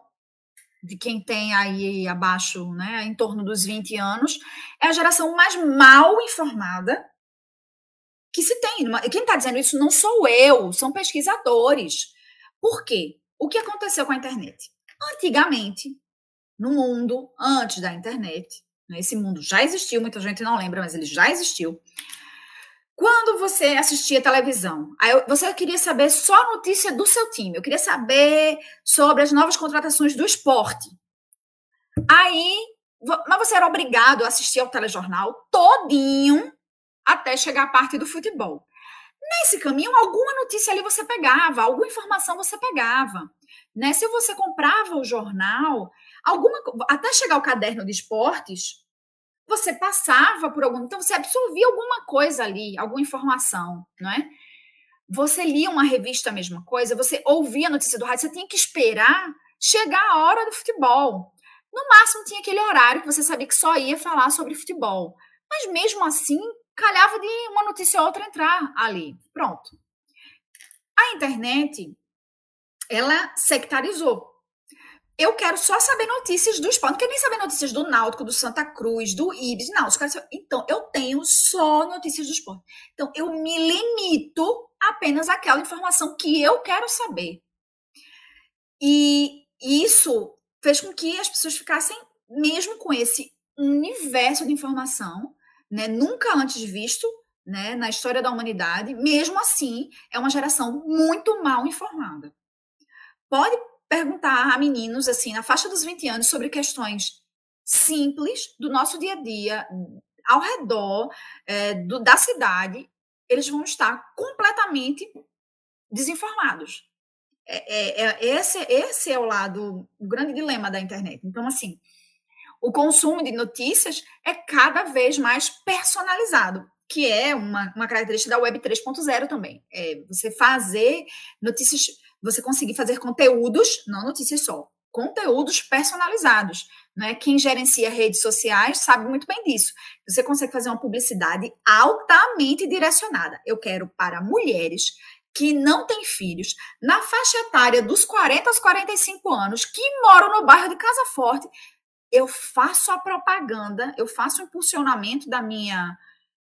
de quem tem aí abaixo, né, em torno dos 20 anos, é a geração mais mal informada que se tem. Quem está dizendo isso não sou eu, são pesquisadores. Por quê? O que aconteceu com a internet? Antigamente, no mundo, antes da internet, né, esse mundo já existiu, muita gente não lembra, mas ele já existiu. Quando você assistia televisão, você queria saber só a notícia do seu time, eu queria saber sobre as novas contratações do esporte. Aí, mas você era obrigado a assistir ao telejornal todinho até chegar a parte do futebol. Nesse caminho, alguma notícia ali você pegava, alguma informação você pegava. Né? Se você comprava o jornal, alguma até chegar ao caderno de esportes, você passava por algum. Então, você absorvia alguma coisa ali, alguma informação, não é? Você lia uma revista, a mesma coisa, você ouvia a notícia do rádio, você tinha que esperar chegar a hora do futebol. No máximo, tinha aquele horário que você sabia que só ia falar sobre futebol. Mas mesmo assim, calhava de uma notícia ou outra entrar ali. Pronto. A internet, ela sectarizou eu quero só saber notícias do esporte. Não quero nem saber notícias do Náutico, do Santa Cruz, do Ibis. Não, então eu tenho só notícias do esporte. Então eu me limito apenas àquela informação que eu quero saber. E isso fez com que as pessoas ficassem mesmo com esse universo de informação, né, nunca antes visto, né, na história da humanidade. Mesmo assim, é uma geração muito mal informada. Pode perguntar a meninos, assim, na faixa dos 20 anos, sobre questões simples do nosso dia a dia, ao redor é, do, da cidade, eles vão estar completamente desinformados. É, é, é, esse, esse é o lado, o grande dilema da internet. Então, assim, o consumo de notícias é cada vez mais personalizado, que é uma, uma característica da Web 3.0 também. É você fazer notícias você conseguir fazer conteúdos, não notícias só, conteúdos personalizados. Né? Quem gerencia redes sociais sabe muito bem disso. Você consegue fazer uma publicidade altamente direcionada. Eu quero para mulheres que não têm filhos, na faixa etária dos 40 aos 45 anos, que moram no bairro de Casa Forte, eu faço a propaganda, eu faço o impulsionamento da minha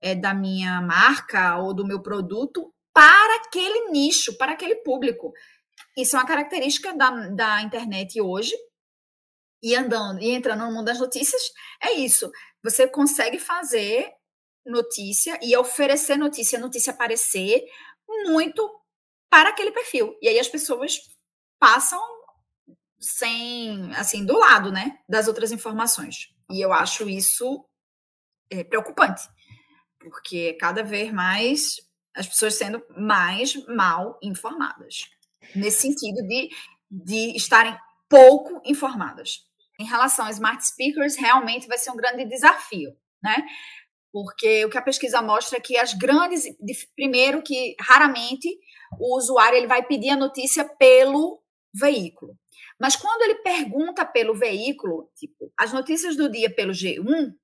é, da minha marca ou do meu produto para aquele nicho, para aquele público. Isso é uma característica da, da internet hoje. E andando e entrando no mundo das notícias, é isso. Você consegue fazer notícia e oferecer notícia, notícia aparecer muito para aquele perfil. E aí as pessoas passam sem, assim, do lado, né, das outras informações. E eu acho isso é, preocupante, porque cada vez mais as pessoas sendo mais mal informadas nesse sentido de, de estarem pouco informadas. Em relação a smart speakers, realmente vai ser um grande desafio, né? Porque o que a pesquisa mostra é que as grandes, primeiro que raramente o usuário ele vai pedir a notícia pelo veículo. Mas quando ele pergunta pelo veículo, tipo, as notícias do dia pelo G1,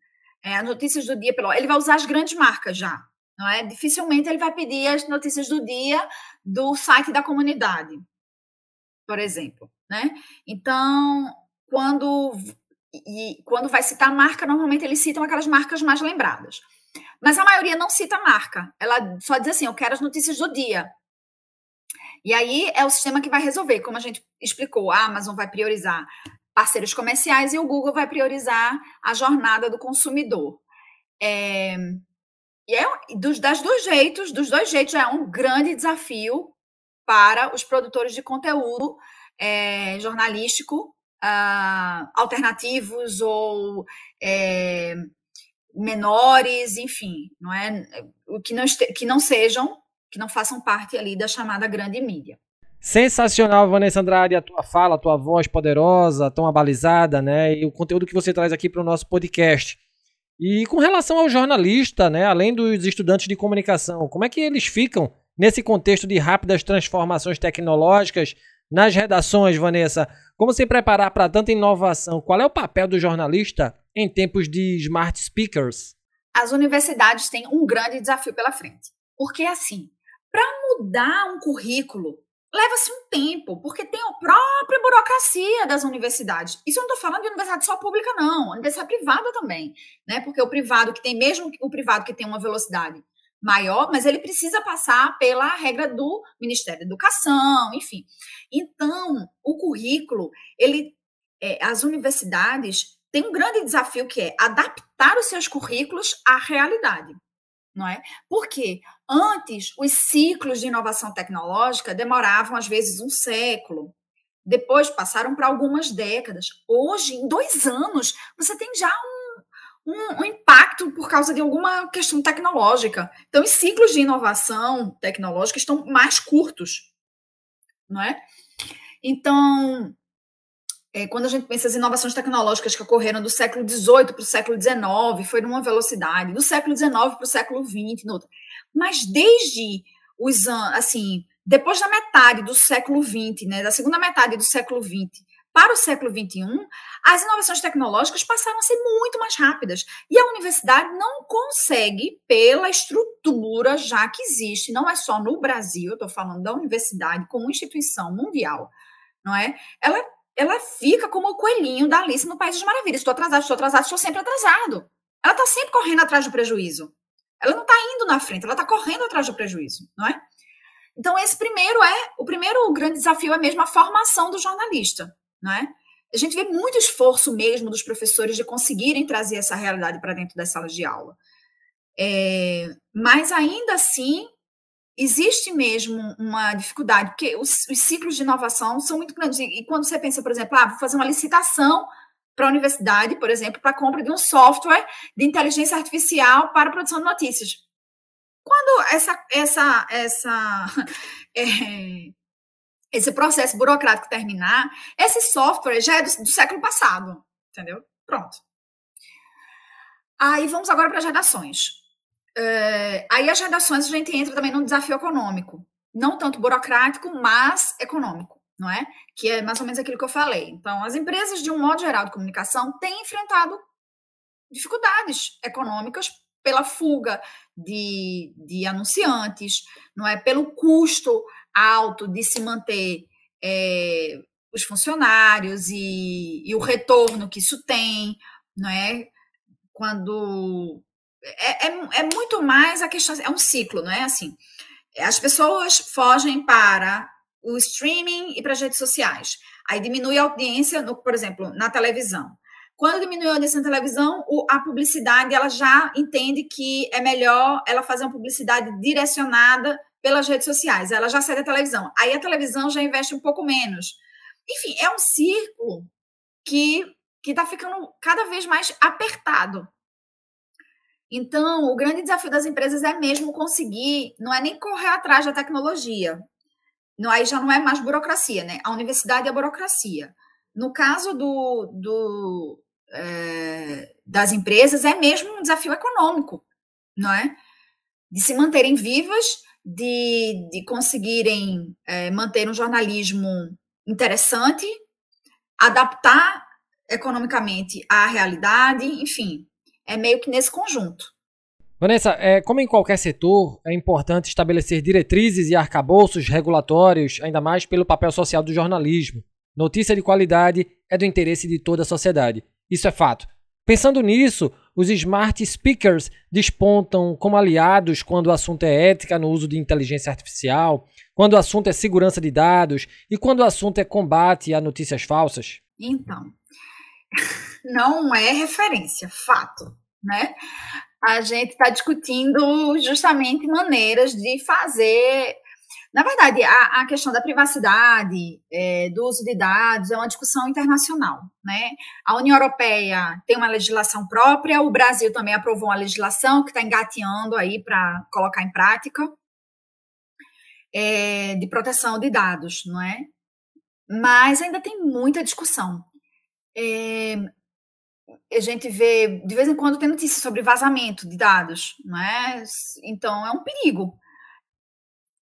é, as notícias do dia pelo. Ele vai usar as grandes marcas já. Não é? Dificilmente ele vai pedir as notícias do dia do site da comunidade, por exemplo. Né? Então, quando, e, quando vai citar marca, normalmente eles citam aquelas marcas mais lembradas. Mas a maioria não cita marca. Ela só diz assim: eu quero as notícias do dia. E aí é o sistema que vai resolver. Como a gente explicou, a Amazon vai priorizar parceiros comerciais e o Google vai priorizar a jornada do consumidor. É, E é dos, das dois jeitos, dos dois jeitos é um grande desafio para os produtores de conteúdo é, jornalístico uh, alternativos ou é, menores, enfim, não é? Que não, que não sejam, que não façam parte ali da chamada grande mídia. Sensacional, Vanessa Andrade, a tua fala, a tua voz poderosa, tão abalizada, né? E o conteúdo que você traz aqui para o nosso podcast. E com relação ao jornalista, né, além dos estudantes de comunicação, como é que eles ficam nesse contexto de rápidas transformações tecnológicas nas redações, Vanessa? Como se preparar para tanta inovação? Qual é o papel do jornalista em tempos de smart speakers? As universidades têm um grande desafio pela frente. Porque, assim, para mudar um currículo, leva-se um tempo, porque tem a própria burocracia das universidades. Isso eu não estou falando de universidade só pública, não, universidade privada também, né? Porque o privado que tem, mesmo o privado que tem uma velocidade maior, mas ele precisa passar pela regra do Ministério da Educação, enfim. Então, o currículo, ele, é, as universidades têm um grande desafio que é adaptar os seus currículos à realidade não é? Porque antes os ciclos de inovação tecnológica demoravam às vezes um século, depois passaram para algumas décadas. Hoje, em dois anos, você tem já um, um, um, impacto por causa de alguma questão tecnológica. Então, os ciclos de inovação tecnológica estão mais curtos, não é? Então, é, quando a gente pensa as inovações tecnológicas que ocorreram do século XVIII para o século XIX, foi numa velocidade, do século XIX para o século XX, noutra. Mas desde os assim, depois da metade do século XX, né, da segunda metade do século XX para o século XXI, as inovações tecnológicas passaram a ser muito mais rápidas. E a universidade não consegue, pela estrutura já que existe, não é só no Brasil, eu estou falando da universidade como instituição mundial, não é? Ela ela fica como o coelhinho da Alice no País das Maravilhas. Estou atrasado, estou atrasado, estou sempre atrasado. Ela está sempre correndo atrás do prejuízo. Ela não está indo na frente, ela está correndo atrás do prejuízo, não é? Então, esse primeiro é, o primeiro grande desafio é mesmo a formação do jornalista, não é? A gente vê muito esforço mesmo dos professores de conseguirem trazer essa realidade para dentro das salas de aula. É, mas ainda assim, existe mesmo uma dificuldade, porque os, os, ciclos de inovação são muito grandes. E quando você pensa, por exemplo, ah, vou fazer uma licitação para a universidade, por exemplo, para a compra de um software de inteligência artificial para a produção de notícias. Quando essa, essa, essa, é, esse processo burocrático terminar, esse software já é do, do século passado, entendeu? Pronto. Aí vamos agora para as redações. É, aí as redações a gente entra também num desafio econômico, não tanto burocrático, mas econômico, não é? Que é mais ou menos aquilo que eu falei. Então, as empresas, de um modo geral de comunicação, têm enfrentado dificuldades econômicas pela fuga de, de anunciantes, não é? Pelo custo alto de se manter é, os funcionários e, e o retorno que isso tem, não é? Quando é, é, é, muito mais a questão, é um ciclo, não é assim? As pessoas fogem para o streaming e para as redes sociais. Aí diminui a audiência, no, por exemplo, na televisão. Quando diminui a audiência na televisão, o, a publicidade ela já entende que é melhor ela fazer uma publicidade direcionada pelas redes sociais. Ela já sai da televisão. Aí a televisão já investe um pouco menos. Enfim, é um círculo que que está ficando cada vez mais apertado. Então, o grande desafio das empresas é mesmo conseguir, não é nem correr atrás da tecnologia. Não, aí já não é mais burocracia, né? A universidade é a burocracia. No caso do, do é, das empresas, é mesmo um desafio econômico, não é? De se manterem vivas, de, de conseguirem é, manter um jornalismo interessante, adaptar economicamente à realidade, enfim, é meio que nesse conjunto. Vanessa, é, como em qualquer setor, é importante estabelecer diretrizes e arcabouços regulatórios, ainda mais pelo papel social do jornalismo. Notícia de qualidade é do interesse de toda a sociedade. Isso é fato. Pensando nisso, os smart speakers despontam como aliados quando o assunto é ética no uso de inteligência artificial, quando o assunto é segurança de dados e quando o assunto é combate a notícias falsas. Então, não é referência, fato, né? a gente está discutindo justamente maneiras de fazer. Na verdade, a, a questão da privacidade, é, do uso de dados, é uma discussão internacional. Né? A União Europeia tem uma legislação própria, o Brasil também aprovou uma legislação que está engateando aí para colocar em prática é, de proteção de dados, não é? Mas ainda tem muita discussão. É, a gente vê, de vez em quando, tem notícias sobre vazamento de dados, não é? Então, é um perigo.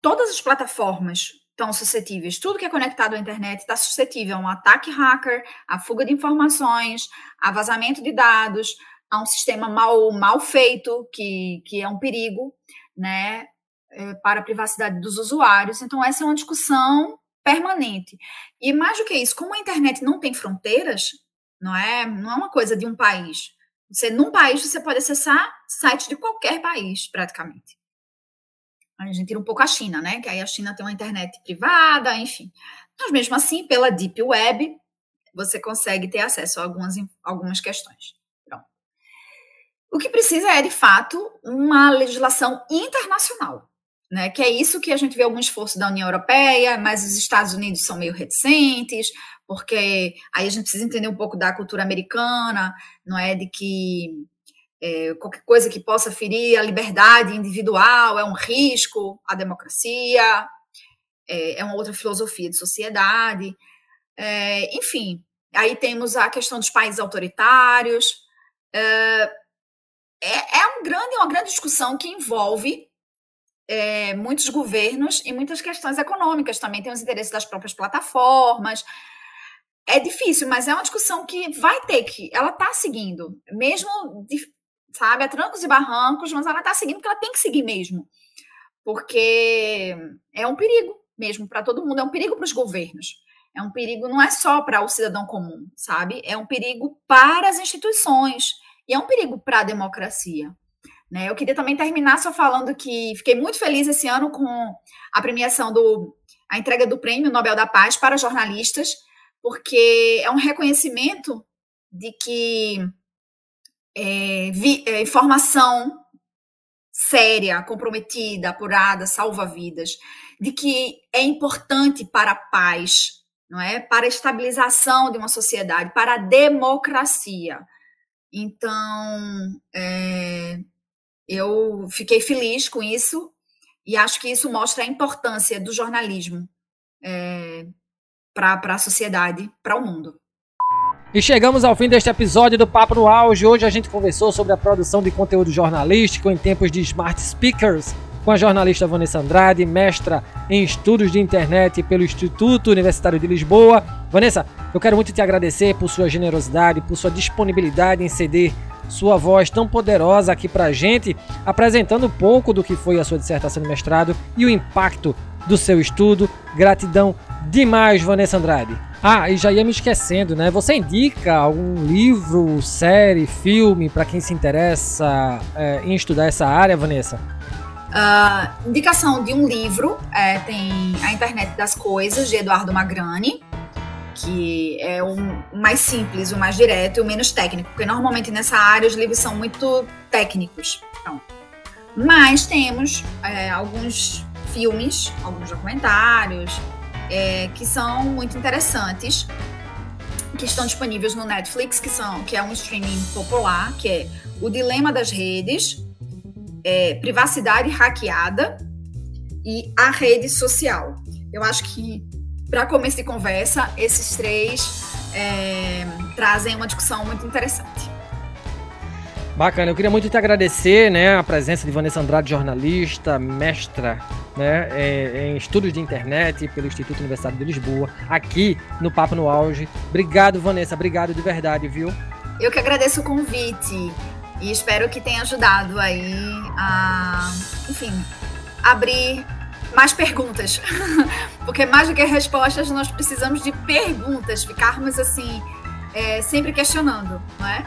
Todas as plataformas estão suscetíveis, tudo que é conectado à internet está suscetível a um ataque hacker, a fuga de informações, a vazamento de dados, a um sistema mal, mal feito, que, que é um perigo, né? É, para a privacidade dos usuários. Então, essa é uma discussão permanente. E mais do que isso, como a internet não tem fronteiras, não é, não é uma coisa de um país. Você, num país, você pode acessar sites de qualquer país, praticamente. A gente tira um pouco a China, né? Que aí a China tem uma internet privada, enfim. Mas mesmo assim, pela Deep Web, você consegue ter acesso a algumas, algumas questões. O que precisa é, de fato, uma legislação internacional né? Que é isso que a gente vê algum esforço da União Europeia, mas os Estados Unidos são meio reticentes, porque aí a gente precisa entender um pouco da cultura americana, não é? De que é, qualquer coisa que possa ferir a liberdade individual é um risco à democracia, é, é uma outra filosofia de sociedade. É, enfim, aí temos a questão dos países autoritários. É, é, é um grande, uma grande discussão que envolve é, muitos governos e muitas questões econômicas também. Tem os interesses das próprias plataformas. É difícil, mas é uma discussão que vai ter que. Ela está seguindo, mesmo, sabe, a trancos e barrancos, mas ela está seguindo porque ela tem que seguir mesmo. Porque é um perigo mesmo para todo mundo, é um perigo para os governos. É um perigo, não é só para o cidadão comum, sabe? É um perigo para as instituições e é um perigo para a democracia. Né? Eu queria também terminar só falando que fiquei muito feliz esse ano com a premiação do a entrega do Prêmio Nobel da Paz para jornalistas, porque é um reconhecimento de que é, vi, é, informação séria, comprometida, apurada, salva vidas, de que é importante para a paz, não é? Para a estabilização de uma sociedade, para a democracia. Então, é, eu fiquei feliz com isso e acho que isso mostra a importância do jornalismo é, para a sociedade, para o mundo. E chegamos ao fim deste episódio do Papo no Auge. Hoje a gente conversou sobre a produção de conteúdo jornalístico em tempos de smart speakers com a jornalista Vanessa Andrade, mestra em estudos de internet pelo Instituto Universitário de Lisboa. Vanessa, eu quero muito te agradecer por sua generosidade, por sua disponibilidade em ceder sua voz tão poderosa aqui pra gente, apresentando um pouco do que foi a sua dissertação de mestrado e o impacto do seu estudo. Gratidão demais, Vanessa Andrade. Ah, e já ia me esquecendo, né? Você indica algum livro, série, filme para quem se interessa é, em estudar essa área, Vanessa? Uh, indicação de um livro, é, tem A Internet das Coisas, de Eduardo Magrani que é o mais simples, o mais direto e o menos técnico, porque normalmente nessa área os livros são muito técnicos. Então, mas temos é, alguns filmes, alguns documentários é, que são muito interessantes, que estão disponíveis no Netflix, que são que é um streaming popular, que é O Dilema das Redes, é, Privacidade Hackeada e A Rede Social. Eu acho que para começo de conversa, esses três é, trazem uma discussão muito interessante. Bacana, eu queria muito te agradecer, né, a presença de Vanessa Andrade, jornalista, mestra, né, é, em estudos de internet pelo Instituto Universitário de Lisboa, aqui no Papo no Auge. Obrigado, Vanessa, obrigado de verdade, viu? Eu que agradeço o convite e espero que tenha ajudado aí a, enfim, abrir mais perguntas. Porque mais do que respostas, nós precisamos de perguntas, ficarmos assim, é, sempre questionando, não é?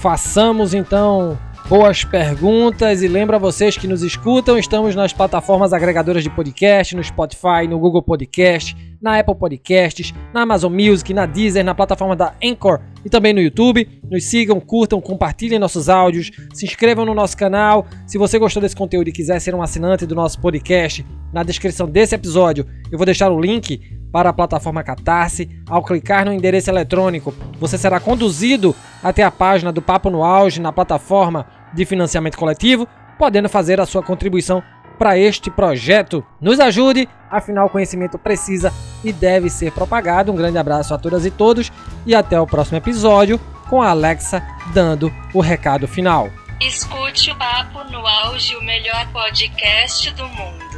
Façamos então boas perguntas e lembra vocês que nos escutam, estamos nas plataformas agregadoras de podcast, no Spotify, no Google Podcast, na Apple Podcasts, na Amazon Music, na Deezer, na plataforma da Anchor e também no YouTube. Nos sigam, curtam, compartilhem nossos áudios, se inscrevam no nosso canal. Se você gostou desse conteúdo e quiser ser um assinante do nosso podcast, na descrição desse episódio eu vou deixar o link para a plataforma Catarse. Ao clicar no endereço eletrônico, você será conduzido até a página do Papo no Auge na plataforma de financiamento coletivo, podendo fazer a sua contribuição para este projeto. Nos ajude, afinal o conhecimento precisa e deve ser propagado. Um grande abraço a todas e todos e até o próximo episódio com a Alexa dando o recado final. Escute o Papo no Auge, o melhor podcast do mundo.